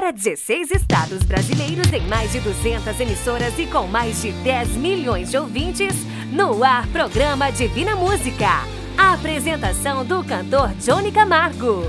Para 16 estados brasileiros em mais de 200 emissoras e com mais de 10 milhões de ouvintes, no ar programa Divina Música. A apresentação do cantor Johnny Camargo.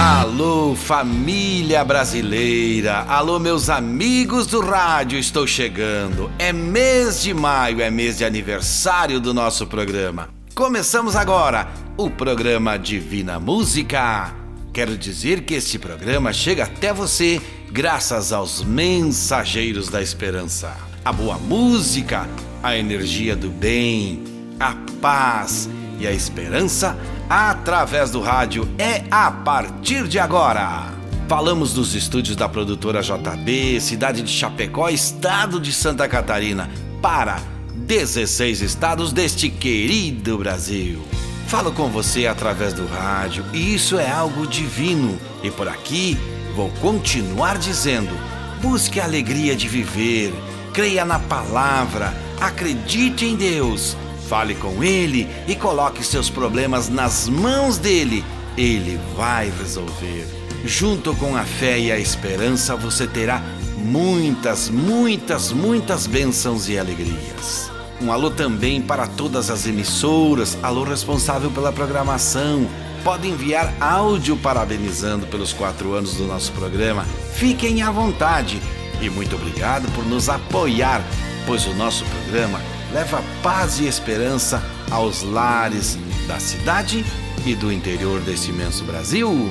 Alô, família brasileira! Alô, meus amigos do rádio, estou chegando. É mês de maio, é mês de aniversário do nosso programa. Começamos agora o programa Divina Música. Quero dizer que este programa chega até você graças aos mensageiros da esperança. A boa música, a energia do bem, a paz e a esperança através do rádio é a partir de agora. Falamos dos estúdios da produtora JB, cidade de Chapecó, estado de Santa Catarina, para 16 estados deste querido Brasil. Falo com você através do rádio e isso é algo divino. E por aqui vou continuar dizendo: busque a alegria de viver, creia na palavra, acredite em Deus Fale com ele e coloque seus problemas nas mãos dele. Ele vai resolver. Junto com a fé e a esperança, você terá muitas, muitas, muitas bênçãos e alegrias. Um alô também para todas as emissoras, alô responsável pela programação. Pode enviar áudio parabenizando pelos quatro anos do nosso programa. Fiquem à vontade e muito obrigado por nos apoiar, pois o nosso programa leva paz e esperança aos lares da cidade e do interior desse imenso Brasil.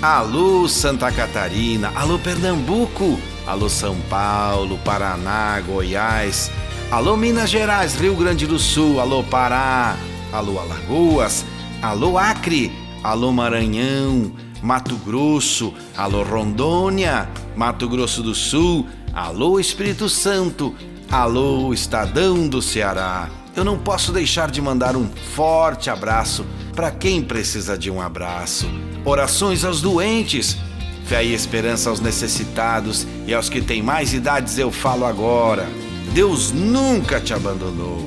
Alô Santa Catarina, alô Pernambuco, alô São Paulo, Paraná, Goiás, alô Minas Gerais, Rio Grande do Sul, alô Pará, alô Alagoas, alô Acre, alô Maranhão, Mato Grosso, alô Rondônia, Mato Grosso do Sul, alô Espírito Santo, Alô, Estadão do Ceará! Eu não posso deixar de mandar um forte abraço para quem precisa de um abraço. Orações aos doentes, fé e esperança aos necessitados e aos que têm mais idades eu falo agora. Deus nunca te abandonou.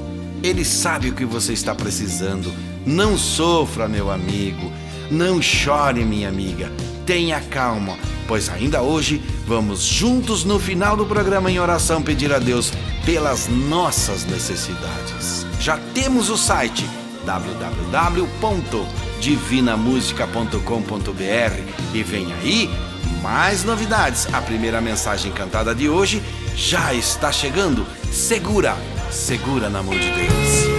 Ele sabe o que você está precisando. Não sofra, meu amigo. Não chore, minha amiga. Tenha calma, pois ainda hoje vamos juntos no final do programa em oração pedir a Deus pelas nossas necessidades. Já temos o site www.divinamusica.com.br e vem aí mais novidades. A primeira mensagem cantada de hoje já está chegando. Segura, segura na mão de Deus.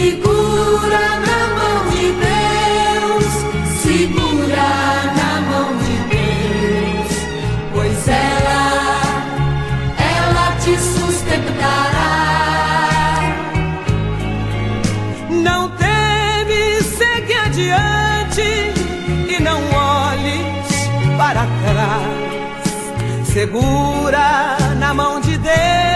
Segura na mão de Deus, segura na mão de Deus, pois ela, ela te sustentará. Não teme, segue adiante e não olhes para trás. Segura na mão de Deus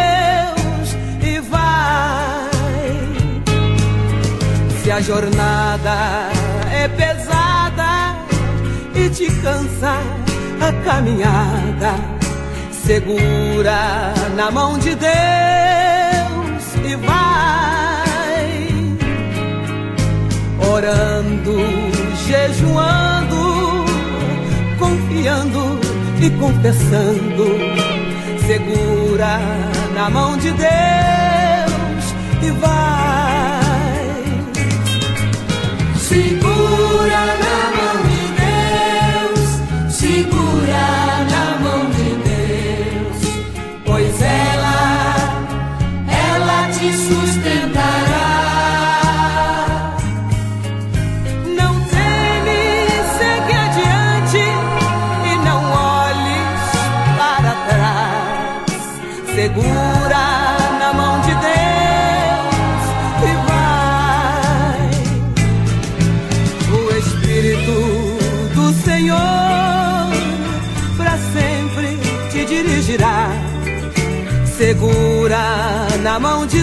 a jornada é pesada e te cansa a caminhada, segura na mão de Deus e vai. Orando, jejuando, confiando e confessando, segura na mão de Deus e vai Segura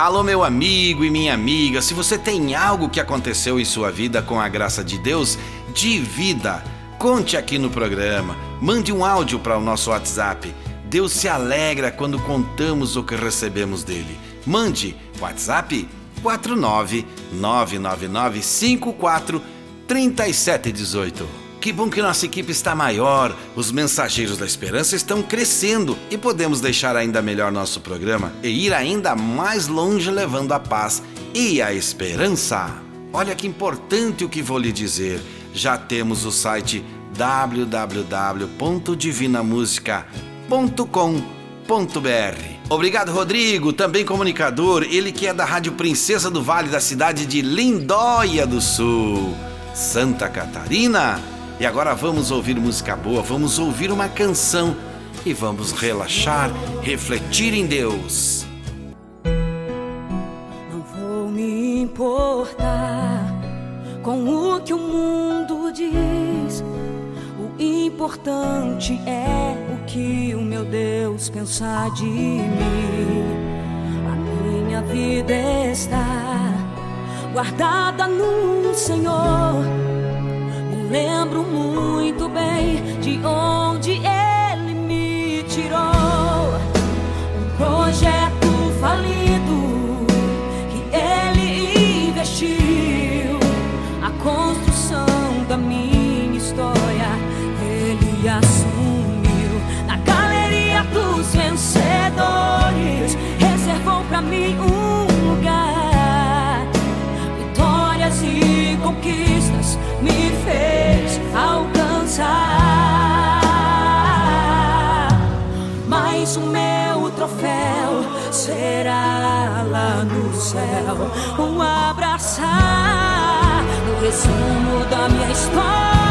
Alô, meu amigo e minha amiga, se você tem algo que aconteceu em sua vida com a graça de Deus, divida, conte aqui no programa, mande um áudio para o nosso WhatsApp. Deus se alegra quando contamos o que recebemos dele. Mande WhatsApp 49999543718. Que bom que nossa equipe está maior, os mensageiros da esperança estão crescendo e podemos deixar ainda melhor nosso programa e ir ainda mais longe levando a paz e a esperança. Olha que importante o que vou lhe dizer. Já temos o site www.divinamusica.com.br. Obrigado, Rodrigo, também comunicador, ele que é da Rádio Princesa do Vale da cidade de Lindóia do Sul, Santa Catarina. E agora vamos ouvir música boa, vamos ouvir uma canção e vamos relaxar, refletir em Deus. Não vou me importar com o que o mundo diz. O importante é o que o meu Deus pensar de mim. A minha vida está guardada no Senhor lembro muito bem de onde ele me tirou. Um projeto falido Mas o meu troféu será lá no céu um abraçar. O resumo da minha história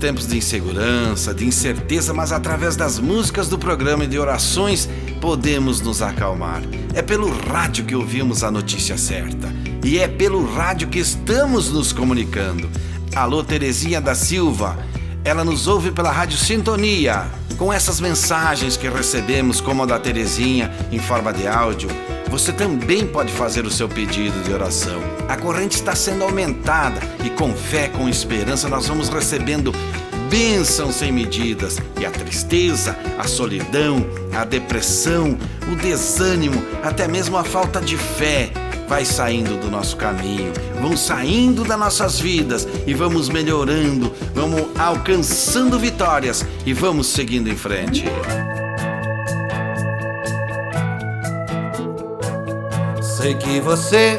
tempos de insegurança, de incerteza, mas através das músicas do programa e de orações podemos nos acalmar. É pelo rádio que ouvimos a notícia certa e é pelo rádio que estamos nos comunicando. Alô, Terezinha da Silva, ela nos ouve pela Rádio Sintonia. Com essas mensagens que recebemos, como a da Terezinha, em forma de áudio, você também pode fazer o seu pedido de oração. A corrente está sendo aumentada e com fé, com esperança, nós vamos recebendo bênçãos sem medidas. E a tristeza, a solidão, a depressão, o desânimo, até mesmo a falta de fé vai saindo do nosso caminho, vão saindo das nossas vidas e vamos melhorando, vamos alcançando vitórias e vamos seguindo em frente. Sei que você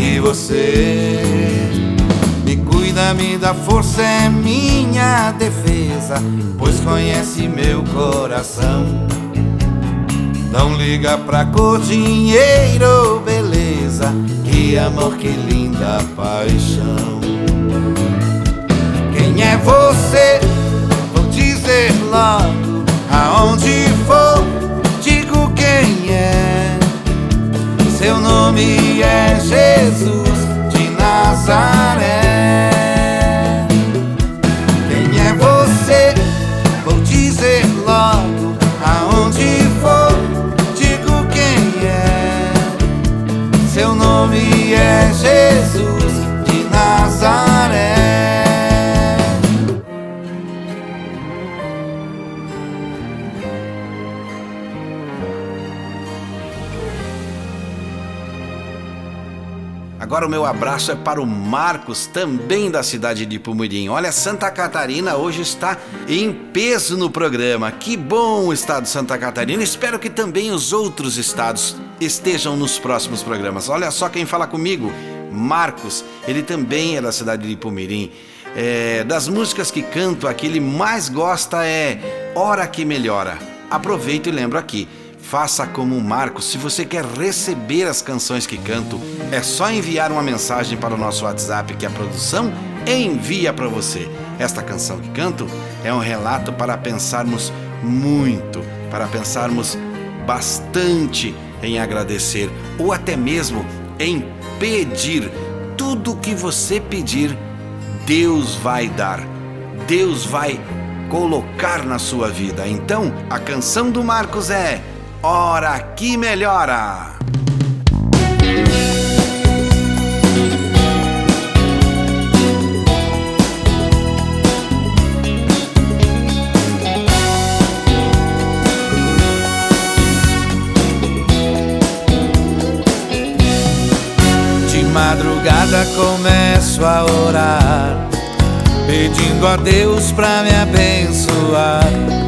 E você me cuida, me dá força, é minha defesa, pois conhece meu coração. Não liga pra cor, dinheiro, beleza, que amor, que linda paixão. Quem é você? Vou dizer logo aonde for digo quem é. Seu nome é Jesus de Nazaré. Agora o meu abraço é para o Marcos, também da cidade de Pumurim. Olha, Santa Catarina hoje está em peso no programa. Que bom o estado de Santa Catarina. Espero que também os outros estados estejam nos próximos programas. Olha só quem fala comigo, Marcos. Ele também é da cidade de Pumirim. É, das músicas que canto, a que ele mais gosta é Hora que Melhora. Aproveito e lembro aqui. Faça como o Marcos. Se você quer receber as canções que canto, é só enviar uma mensagem para o nosso WhatsApp que a produção envia para você. Esta canção que canto é um relato para pensarmos muito, para pensarmos bastante em agradecer ou até mesmo em pedir. Tudo que você pedir, Deus vai dar. Deus vai colocar na sua vida. Então, a canção do Marcos é Hora que Melhora. De madrugada começo a orar, pedindo a Deus pra me abençoar.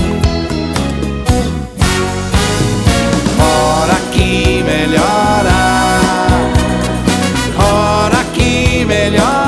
Melhora, hora que melhora,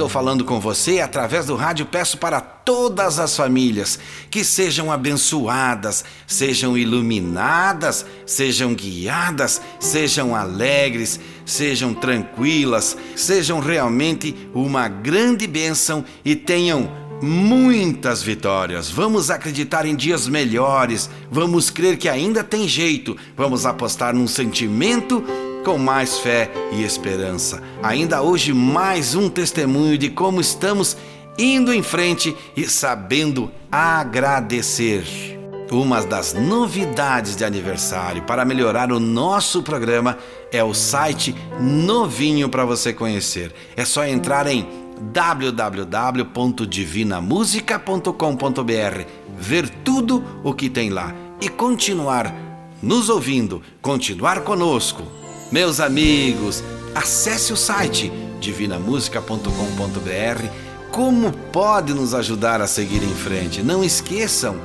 estou falando com você, através do rádio. Peço para todas as famílias que sejam abençoadas, sejam iluminadas, sejam guiadas, sejam alegres, sejam tranquilas, sejam realmente uma grande bênção e tenham muitas vitórias. Vamos acreditar em dias melhores, vamos crer que ainda tem jeito, vamos apostar num sentimento com mais fé e esperança. Ainda hoje, mais um testemunho de como estamos indo em frente e sabendo agradecer. Uma das novidades de aniversário para melhorar o nosso programa é o site novinho para você conhecer. É só entrar em www.divinamusica.com.br, ver tudo o que tem lá e continuar nos ouvindo, continuar conosco. Meus amigos, acesse o site divinamusica.com.br. Como pode nos ajudar a seguir em frente? Não esqueçam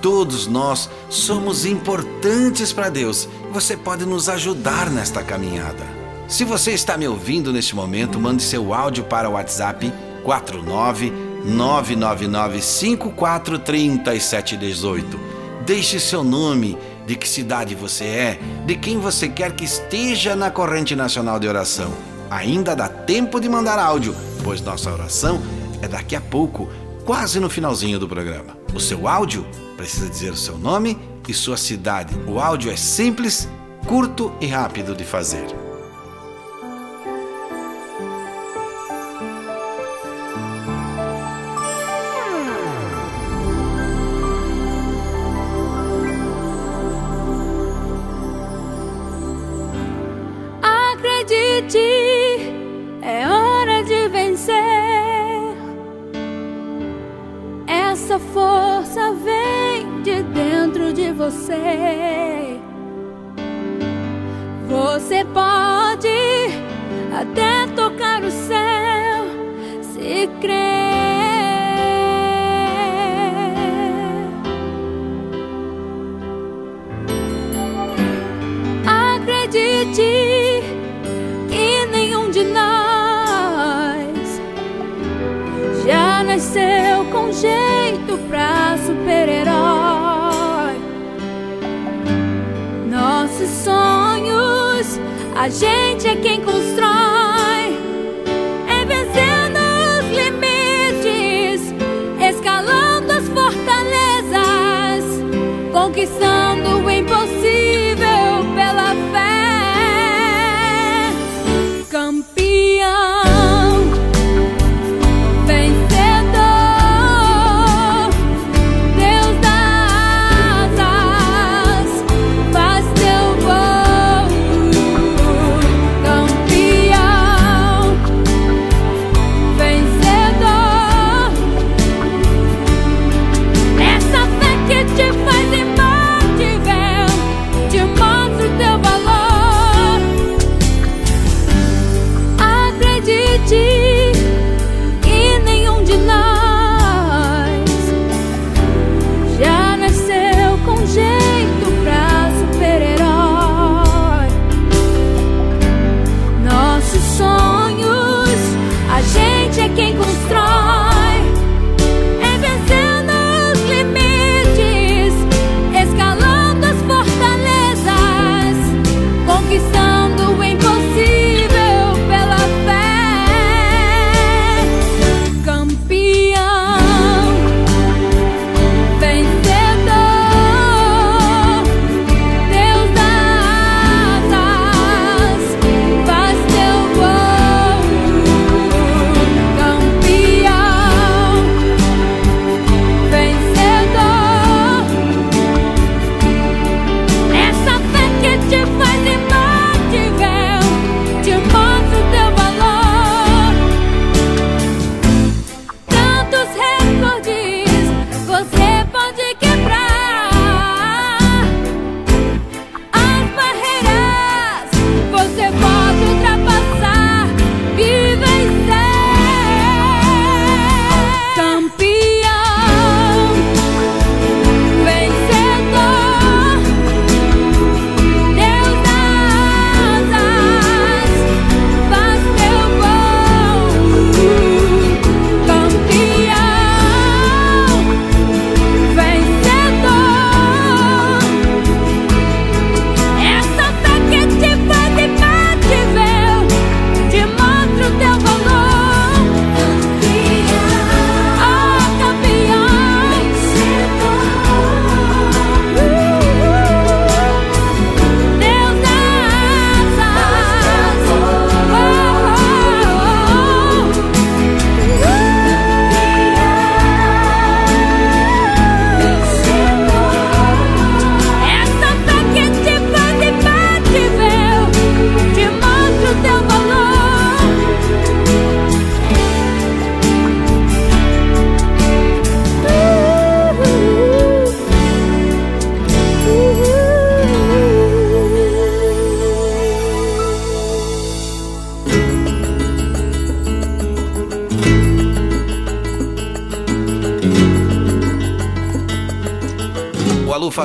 Todos nós somos importantes para Deus. Você pode nos ajudar nesta caminhada. Se você está me ouvindo neste momento, mande seu áudio para o WhatsApp 49999543718. Deixe seu nome, de que cidade você é, de quem você quer que esteja na corrente nacional de oração. Ainda dá tempo de mandar áudio, pois nossa oração é daqui a pouco, quase no finalzinho do programa. O seu áudio precisa dizer o seu nome e sua cidade. O áudio é simples, curto e rápido de fazer. A gente é quem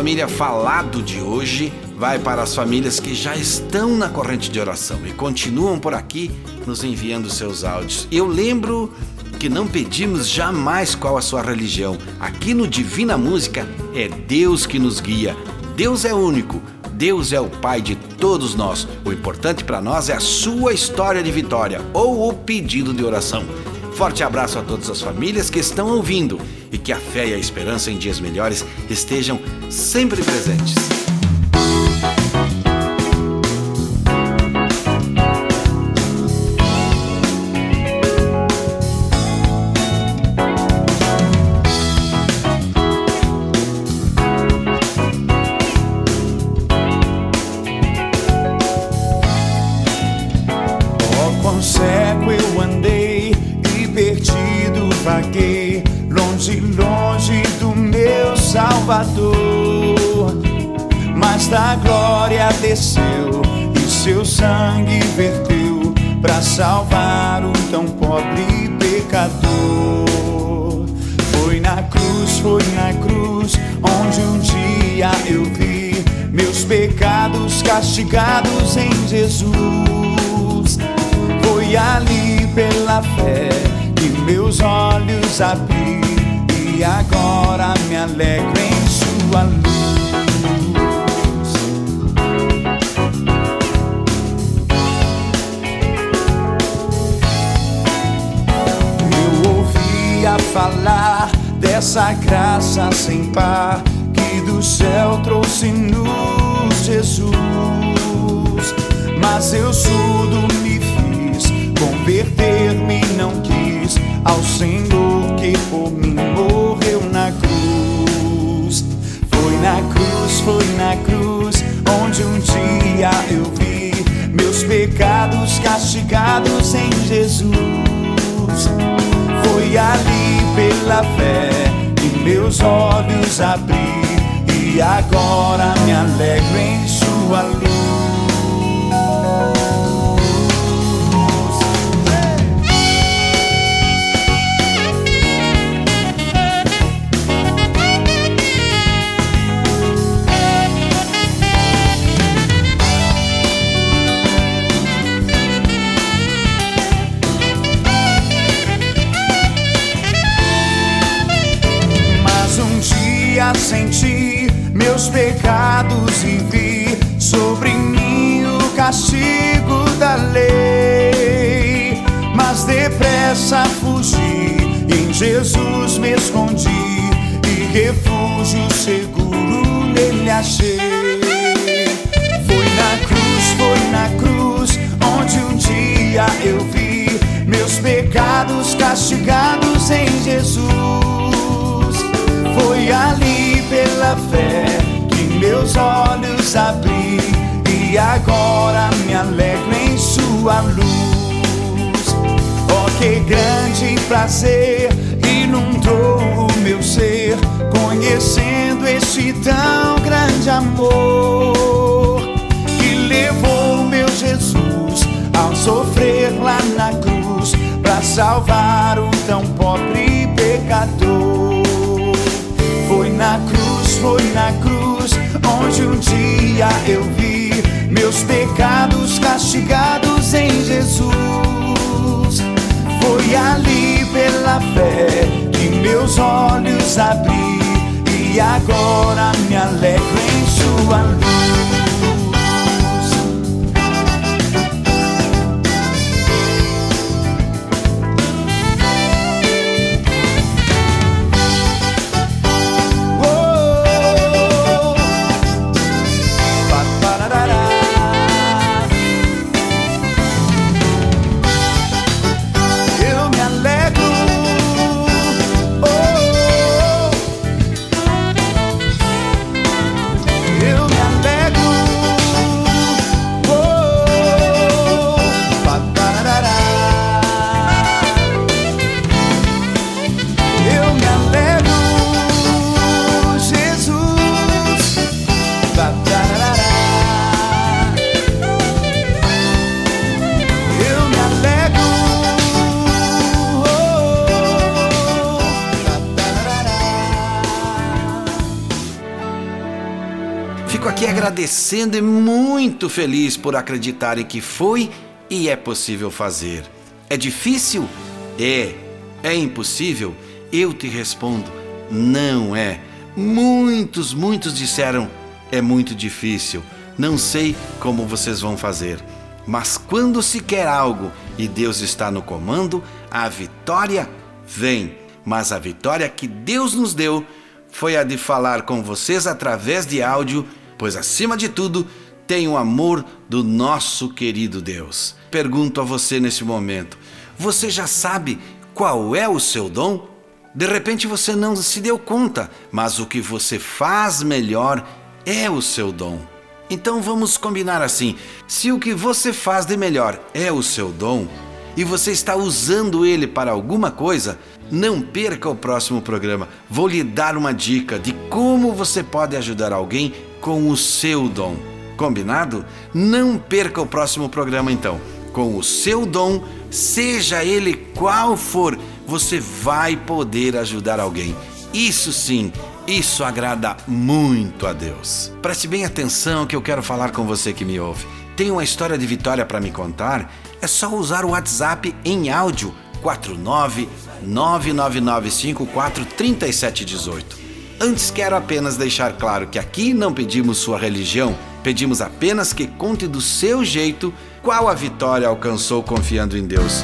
Família Falado de hoje vai para as famílias que já estão na corrente de oração e continuam por aqui nos enviando seus áudios. Eu lembro que não pedimos jamais qual a sua religião. Aqui no Divina Música é Deus que nos guia. Deus é único. Deus é o Pai de todos nós. O importante para nós é a sua história de vitória ou o pedido de oração. Forte abraço a todas as famílias que estão ouvindo e que a fé e a esperança em dias melhores estejam sempre presentes. Salvar o tão pobre pecador. Foi na cruz, foi na cruz, onde um dia eu vi meus pecados castigados em Jesus. Foi ali pela fé que meus olhos abri e agora me alegro em sua luz. Falar dessa graça sem par que do céu trouxe-nos Jesus. Mas eu surdo me fiz, converter-me não quis ao Senhor que por mim morreu na cruz. Foi na cruz, foi na cruz, onde um dia eu vi meus pecados castigados em Jesus. Foi ali pela fé que meus olhos abri e agora me alegro em sua luz. Senti meus pecados e vi sobre mim o castigo da lei. Mas depressa fugi, em Jesus me escondi e refúgio seguro nele achei. Foi na cruz, foi na cruz, onde um dia eu vi meus pecados castigados em Jesus. Foi ali pela fé que meus olhos abri e agora me alegro em sua luz. Oh, que grande prazer inundou o meu ser, conhecendo este tão grande amor que levou meu Jesus ao sofrer lá na cruz para salvar o tão pobre pecador. Na cruz, foi na cruz, onde um dia eu vi meus pecados castigados em Jesus. Foi ali pela fé que meus olhos abri e agora me alegro em sua luz. Agradecendo e muito feliz por acreditarem que foi e é possível fazer. É difícil? É. É impossível? Eu te respondo: não é. Muitos, muitos disseram: é muito difícil, não sei como vocês vão fazer. Mas quando se quer algo e Deus está no comando, a vitória vem. Mas a vitória que Deus nos deu foi a de falar com vocês através de áudio, pois acima de tudo, tem o amor do nosso querido Deus. Pergunto a você nesse momento: você já sabe qual é o seu dom? De repente você não se deu conta, mas o que você faz melhor é o seu dom. Então vamos combinar assim: se o que você faz de melhor é o seu dom e você está usando ele para alguma coisa, não perca o próximo programa. Vou lhe dar uma dica de como você pode ajudar alguém com o seu dom. Combinado? Não perca o próximo programa então. Com o seu dom, seja ele qual for, você vai poder ajudar alguém. Isso sim, isso agrada muito a Deus. Preste bem atenção que eu quero falar com você que me ouve. Tem uma história de vitória para me contar? É só usar o WhatsApp em áudio 49 3718. Antes quero apenas deixar claro que aqui não pedimos sua religião, pedimos apenas que conte do seu jeito qual a vitória alcançou confiando em Deus.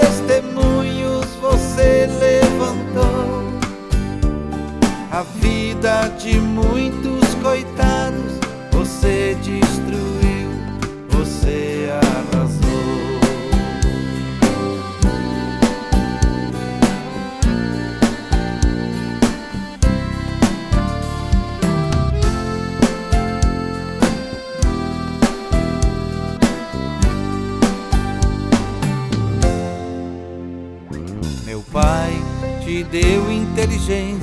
changed.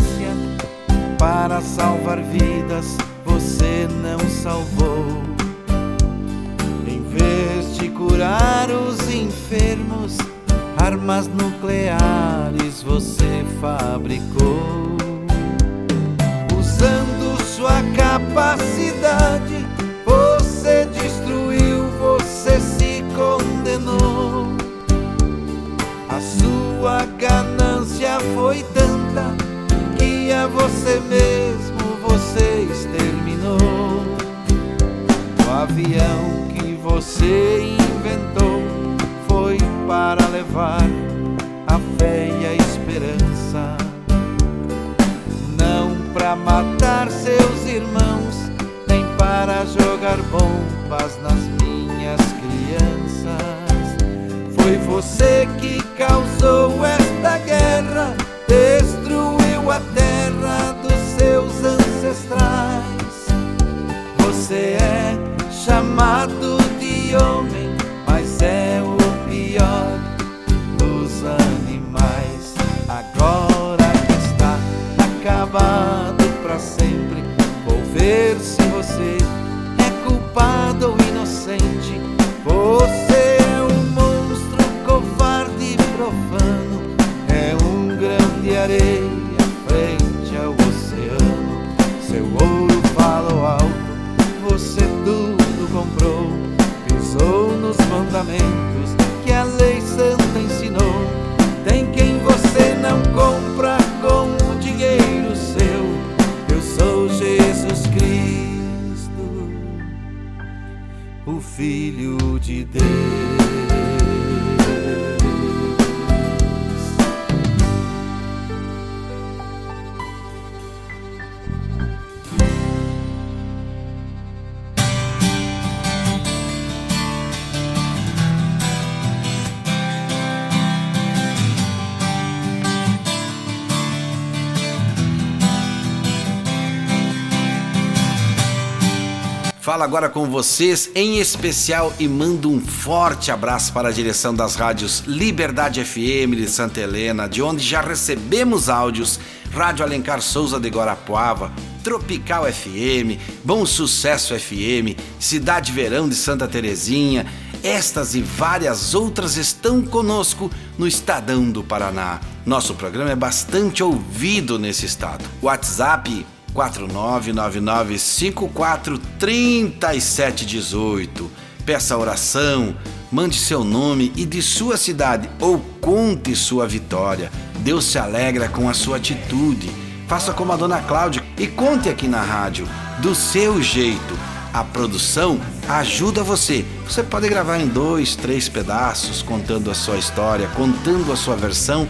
Fala agora com vocês, em especial, e mando um forte abraço para a direção das rádios Liberdade FM de Santa Helena, de onde já recebemos áudios, Rádio Alencar Souza de Guarapuava, Tropical FM, Bom Sucesso FM, Cidade Verão de Santa Terezinha. Estas e várias outras estão conosco no Estadão do Paraná. Nosso programa é bastante ouvido nesse estado. WhatsApp 4999543718. Peça oração, mande seu nome e de sua cidade ou conte sua vitória. Deus se alegra com a sua atitude. Faça como a dona Cláudia e conte aqui na rádio, do seu jeito. A produção ajuda você. Você pode gravar em dois, três pedaços, contando a sua história, contando a sua versão,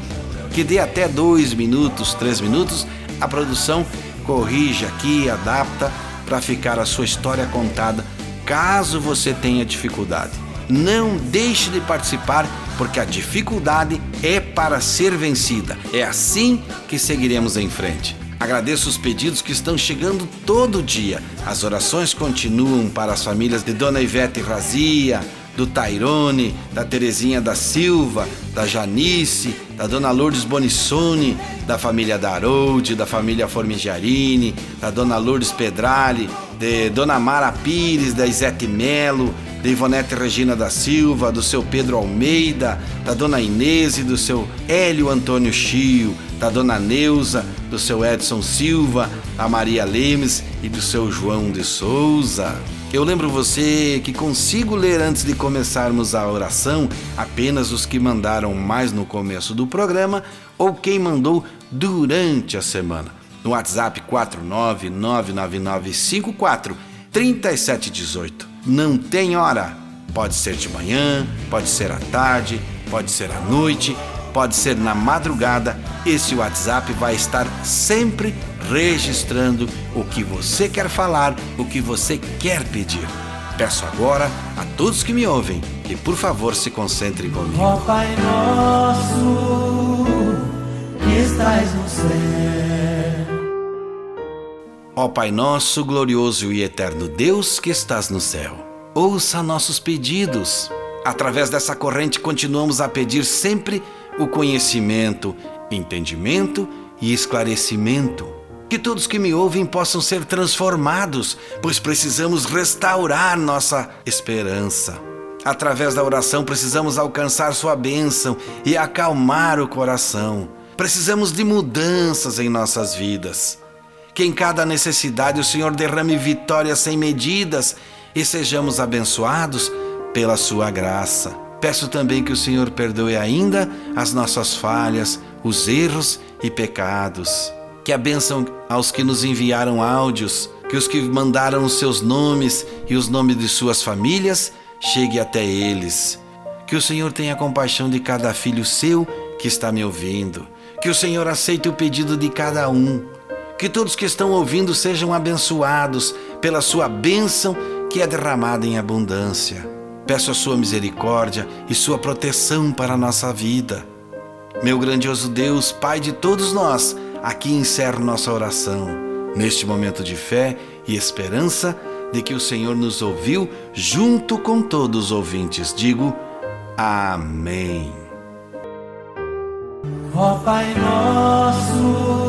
que dê até dois minutos, três minutos. A produção corrige aqui, adapta para ficar a sua história contada, caso você tenha dificuldade. Não deixe de participar, porque a dificuldade é para ser vencida. É assim que seguiremos em frente. Agradeço os pedidos que estão chegando todo dia. As orações continuam para as famílias de Dona Ivete Razia, do Tairone, da Terezinha da Silva, da Janice, da Dona Lourdes Bonissoni, da família Daroldi, da família Formigiarini, da Dona Lourdes Pedrali, de Dona Mara Pires, da Isete Melo, de Ivonete Regina da Silva, do seu Pedro Almeida, da Dona Inês e do seu Hélio Antônio Chio, da Dona Neuza, do seu Edson Silva, da Maria Lemes e do seu João de Souza. Eu lembro você que consigo ler antes de começarmos a oração apenas os que mandaram mais no começo do programa ou quem mandou durante a semana. No WhatsApp 49999543718. Não tem hora. Pode ser de manhã, pode ser à tarde, pode ser à noite, pode ser na madrugada. Esse WhatsApp vai estar sempre registrando o que você quer falar, o que você quer pedir. Peço agora a todos que me ouvem que por favor se concentrem comigo. Ó Pai nosso, que estás no céu. Ó Pai nosso, glorioso e eterno Deus que estás no céu, ouça nossos pedidos. Através dessa corrente continuamos a pedir sempre o conhecimento, entendimento e esclarecimento que todos que me ouvem possam ser transformados, pois precisamos restaurar nossa esperança. Através da oração precisamos alcançar sua bênção e acalmar o coração. Precisamos de mudanças em nossas vidas. Que em cada necessidade o Senhor derrame vitórias sem medidas e sejamos abençoados pela sua graça. Peço também que o Senhor perdoe ainda as nossas falhas, os erros e pecados que a bênção aos que nos enviaram áudios, que os que mandaram os seus nomes e os nomes de suas famílias chegue até eles. Que o Senhor tenha compaixão de cada filho seu que está me ouvindo. Que o Senhor aceite o pedido de cada um. Que todos que estão ouvindo sejam abençoados pela sua bênção que é derramada em abundância. Peço a sua misericórdia e sua proteção para a nossa vida. Meu grandioso Deus, Pai de todos nós, Aqui encerro nossa oração, neste momento de fé e esperança de que o Senhor nos ouviu junto com todos os ouvintes. Digo Amém. Ó Pai nosso,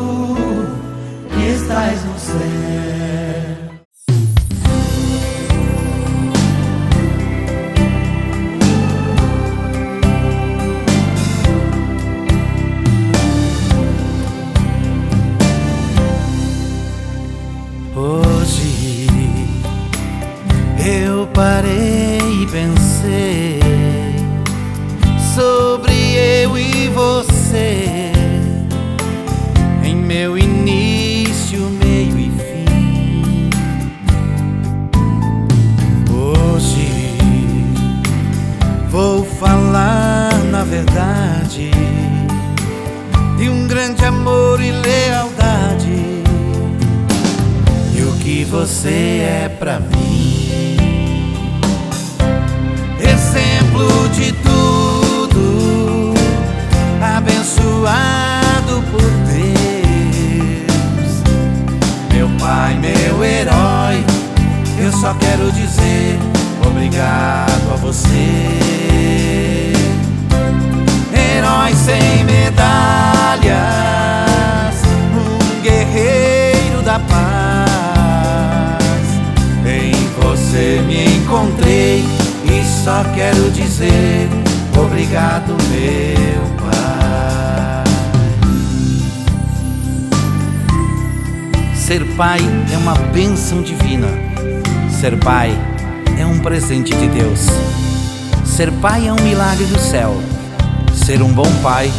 pai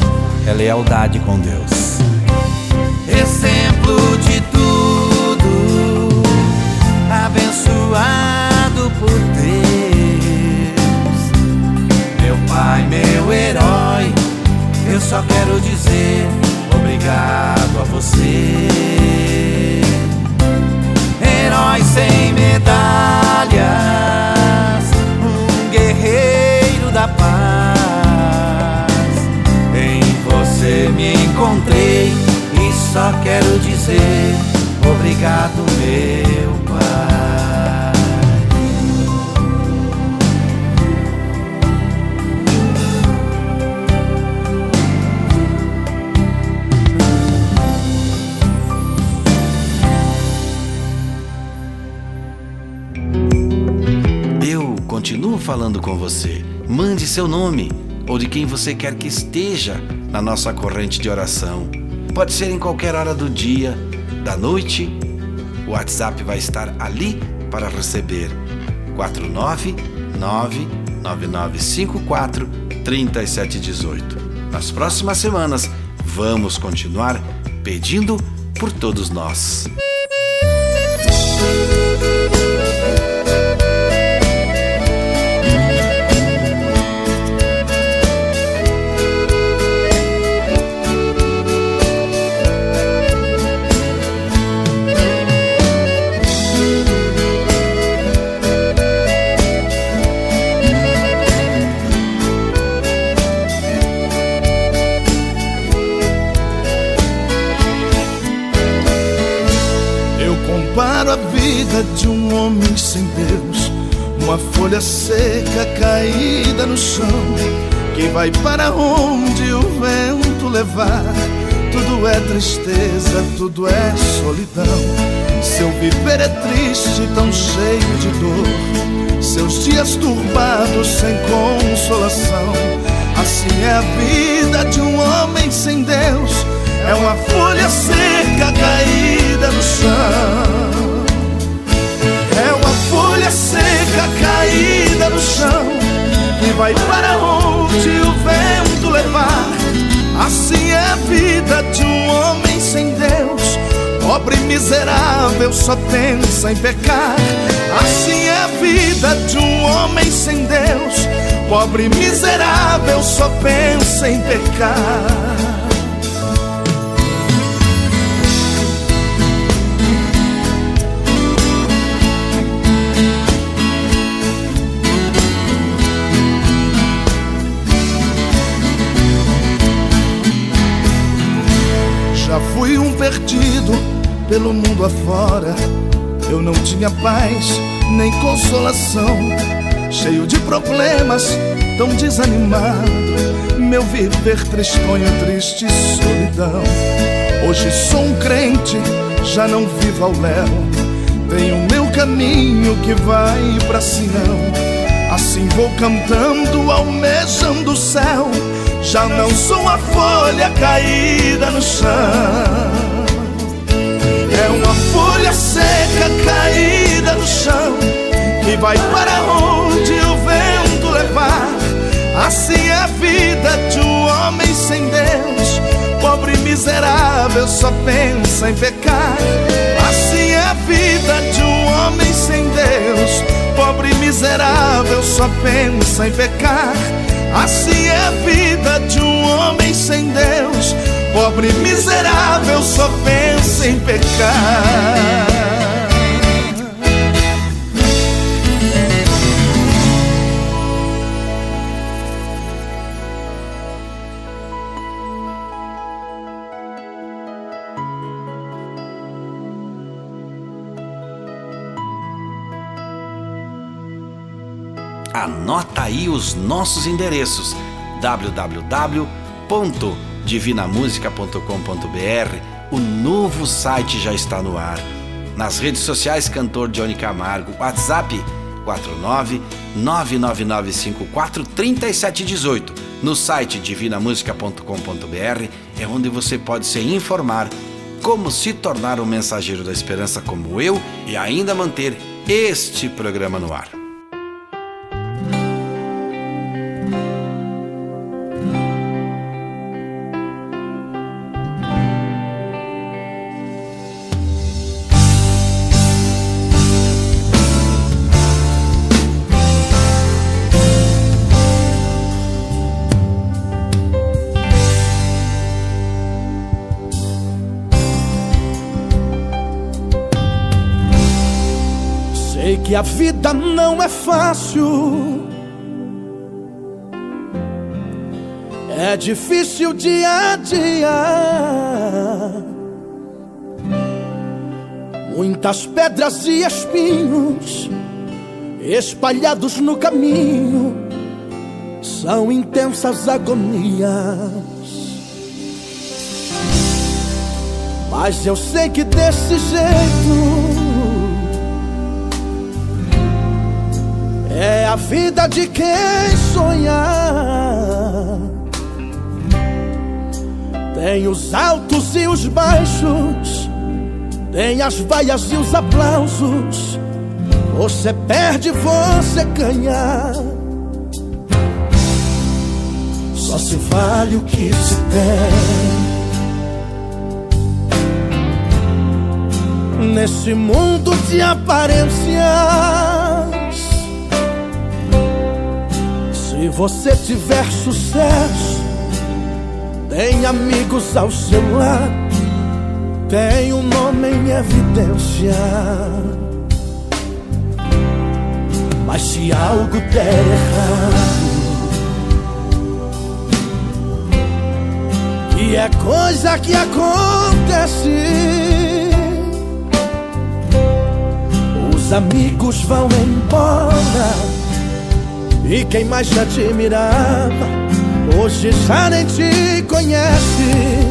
é lealdade com Deus. Exemplo de tudo, abençoado por Deus. Meu pai, meu herói, eu só quero dizer obrigado a você. Herói sem medalhas, encontrei e só quero dizer obrigado, meu pai. Eu continuo falando com você. Mande seu nome ou de quem você quer que esteja na nossa corrente de oração. Pode ser em qualquer hora do dia, da noite. O WhatsApp vai estar ali para receber. 499-9954 3718. Nas próximas semanas, vamos continuar pedindo por todos nós. De um homem sem Deus, uma folha seca caída no chão, que vai para onde o vento levar. Tudo é tristeza, tudo é solidão. Seu viver é triste, tão cheio de dor. Seus dias turbados, sem consolação. Assim é a vida de um homem sem Deus. É uma folha seca caída no chão seca caída no chão que vai para onde o vento levar. Assim é a vida de um homem sem Deus, pobre e miserável, só pensa em pecar. Assim é a vida de um homem sem Deus, pobre e miserável, só pensa em pecar. Perdido pelo mundo afora. Eu não tinha paz nem consolação, cheio de problemas, tão desanimado. Meu viver tristonho, triste solidão. Hoje sou um crente, já não vivo ao léu. Tenho meu caminho que vai pra Sião. Assim vou cantando, almejando o céu já não sou a folha caída no chão. Folha seca caída no chão que vai para onde o vento levar. Assim é a vida de um homem sem Deus, pobre e miserável, só pensa em pecar. Assim é a vida de um homem sem Deus, pobre e miserável, só pensa em pecar. Assim é a vida de um homem sem Deus. Pobre miserável só pensa em pecar. Anota aí os nossos endereços: www.divinamusica.com.br. O novo site já está no ar. Nas redes sociais, cantor Johnny Camargo. WhatsApp 49999543718. No site divinamusica.com.br é onde você pode se informar como se tornar um mensageiro da esperança como eu e ainda manter este programa no ar. Que a vida não é fácil. É difícil dia a dia. Muitas pedras e espinhos espalhados no caminho são intensas agonias. Mas eu sei que desse jeito É a vida de quem sonhar. Tem os altos e os baixos, tem as vaias e os aplausos. Você perde, você ganha. Só se vale o que se tem. Nesse mundo de aparências. Se você tiver sucesso, tem amigos ao seu lado, tem um nome em evidência. Mas se algo der errado, que é coisa que acontece, os amigos vão embora. E quem mais te admirava? Hoje já nem te conhece.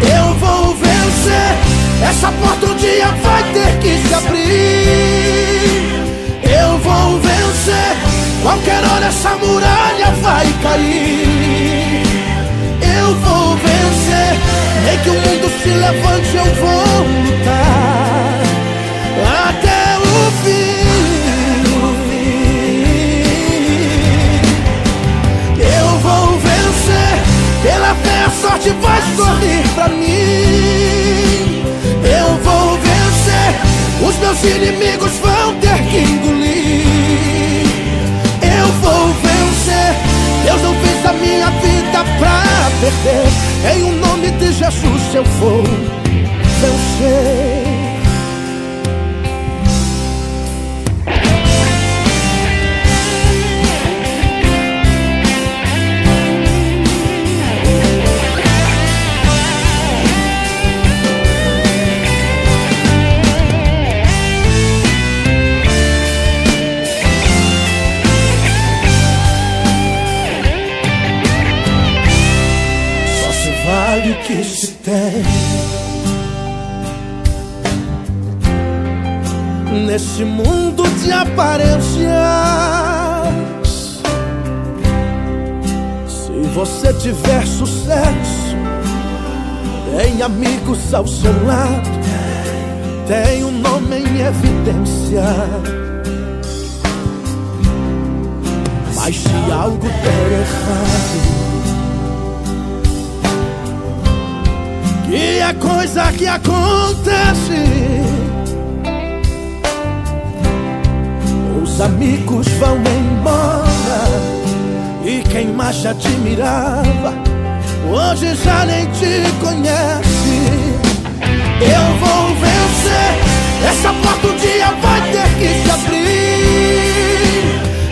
Eu vou vencer. Essa porta um dia vai ter que se abrir. Eu vou vencer. Qualquer hora essa muralha vai cair. Eu vou vencer. Nem que o mundo se levante eu vou lutar Pela fé a sorte vai sorrir pra mim. Eu vou vencer. Os meus inimigos vão ter que engolir. Eu vou vencer. Deus não fez a minha vida pra perder. Em o nome de Jesus eu vou vencer nesse mundo de aparências. Se você tiver sucesso, tem amigos ao seu lado, tem um nome em evidência. Mas se algo der errado, E é coisa que acontece. Os amigos vão embora E quem mais te admirava, hoje já nem te conhece. Eu vou vencer, essa porta um dia vai ter que se abrir.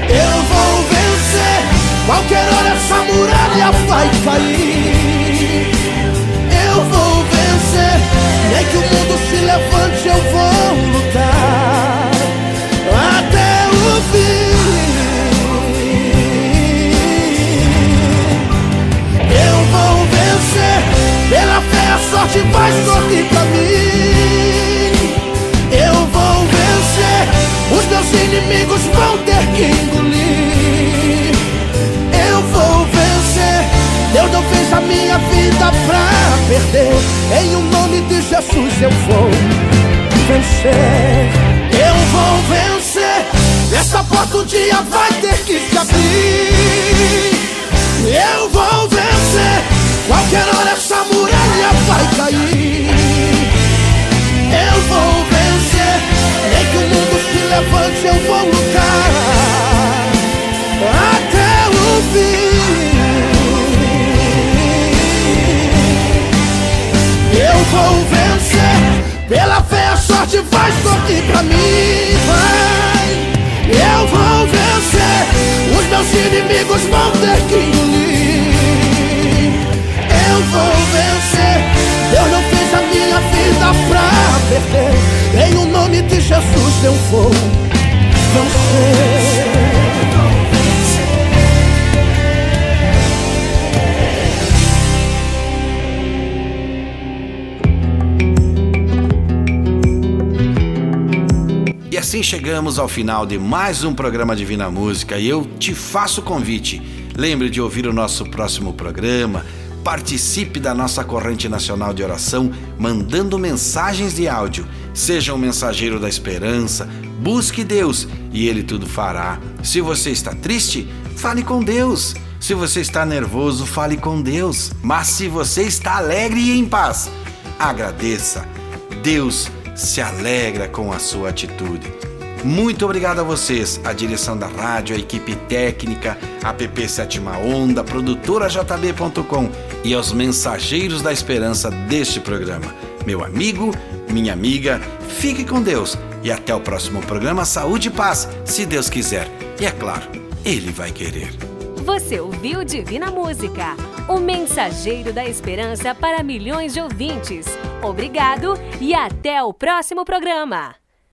Eu vou vencer, qualquer hora essa muralha vai cair. Eu vou vencer, nem que o mundo se levante, eu vou lutar até o fim. Pela fé a sorte vai sorrir pra mim. Eu vou vencer. Os meus inimigos vão ter que engolir. Eu vou vencer. Deus não fez a minha vida pra perder. Em o um nome de Jesus eu vou vencer. Eu vou vencer Essa porta um dia vai ter que se abrir. Eu vou vencer. Qualquer hora essa muralha vai cair. Eu vou vencer. Nem que o mundo se levante eu vou lutar Até o fim. Eu vou vencer. Pela fé a sorte vai sortir pra mim. Vai Os meus inimigos vão ter que engolir eu vou vencer. Deus não fez a minha vida pra perder. Em o nome de Jesus eu vou vencer. Chegamos ao final de mais um programa Divina Música e eu te faço o convite. Lembre de ouvir o nosso próximo programa Participe da nossa corrente nacional de oração mandando mensagens de áudio. Seja um mensageiro da esperança, busque Deus e Ele tudo fará. Se você está triste, fale com Deus. Se você está nervoso, fale com Deus. Mas se você está alegre e em paz, agradeça. Deus se alegra com a sua atitude. Muito obrigado a vocês, a direção da rádio, a equipe técnica, a PP Sétima Onda, produtora JB.com e aos mensageiros da esperança deste programa. Meu amigo, minha amiga, fique com Deus e até o próximo programa Saúde e Paz, se Deus quiser. E é claro, Ele vai querer. Você ouviu Divina Música, o mensageiro da esperança para milhões de ouvintes. Obrigado e até o próximo programa.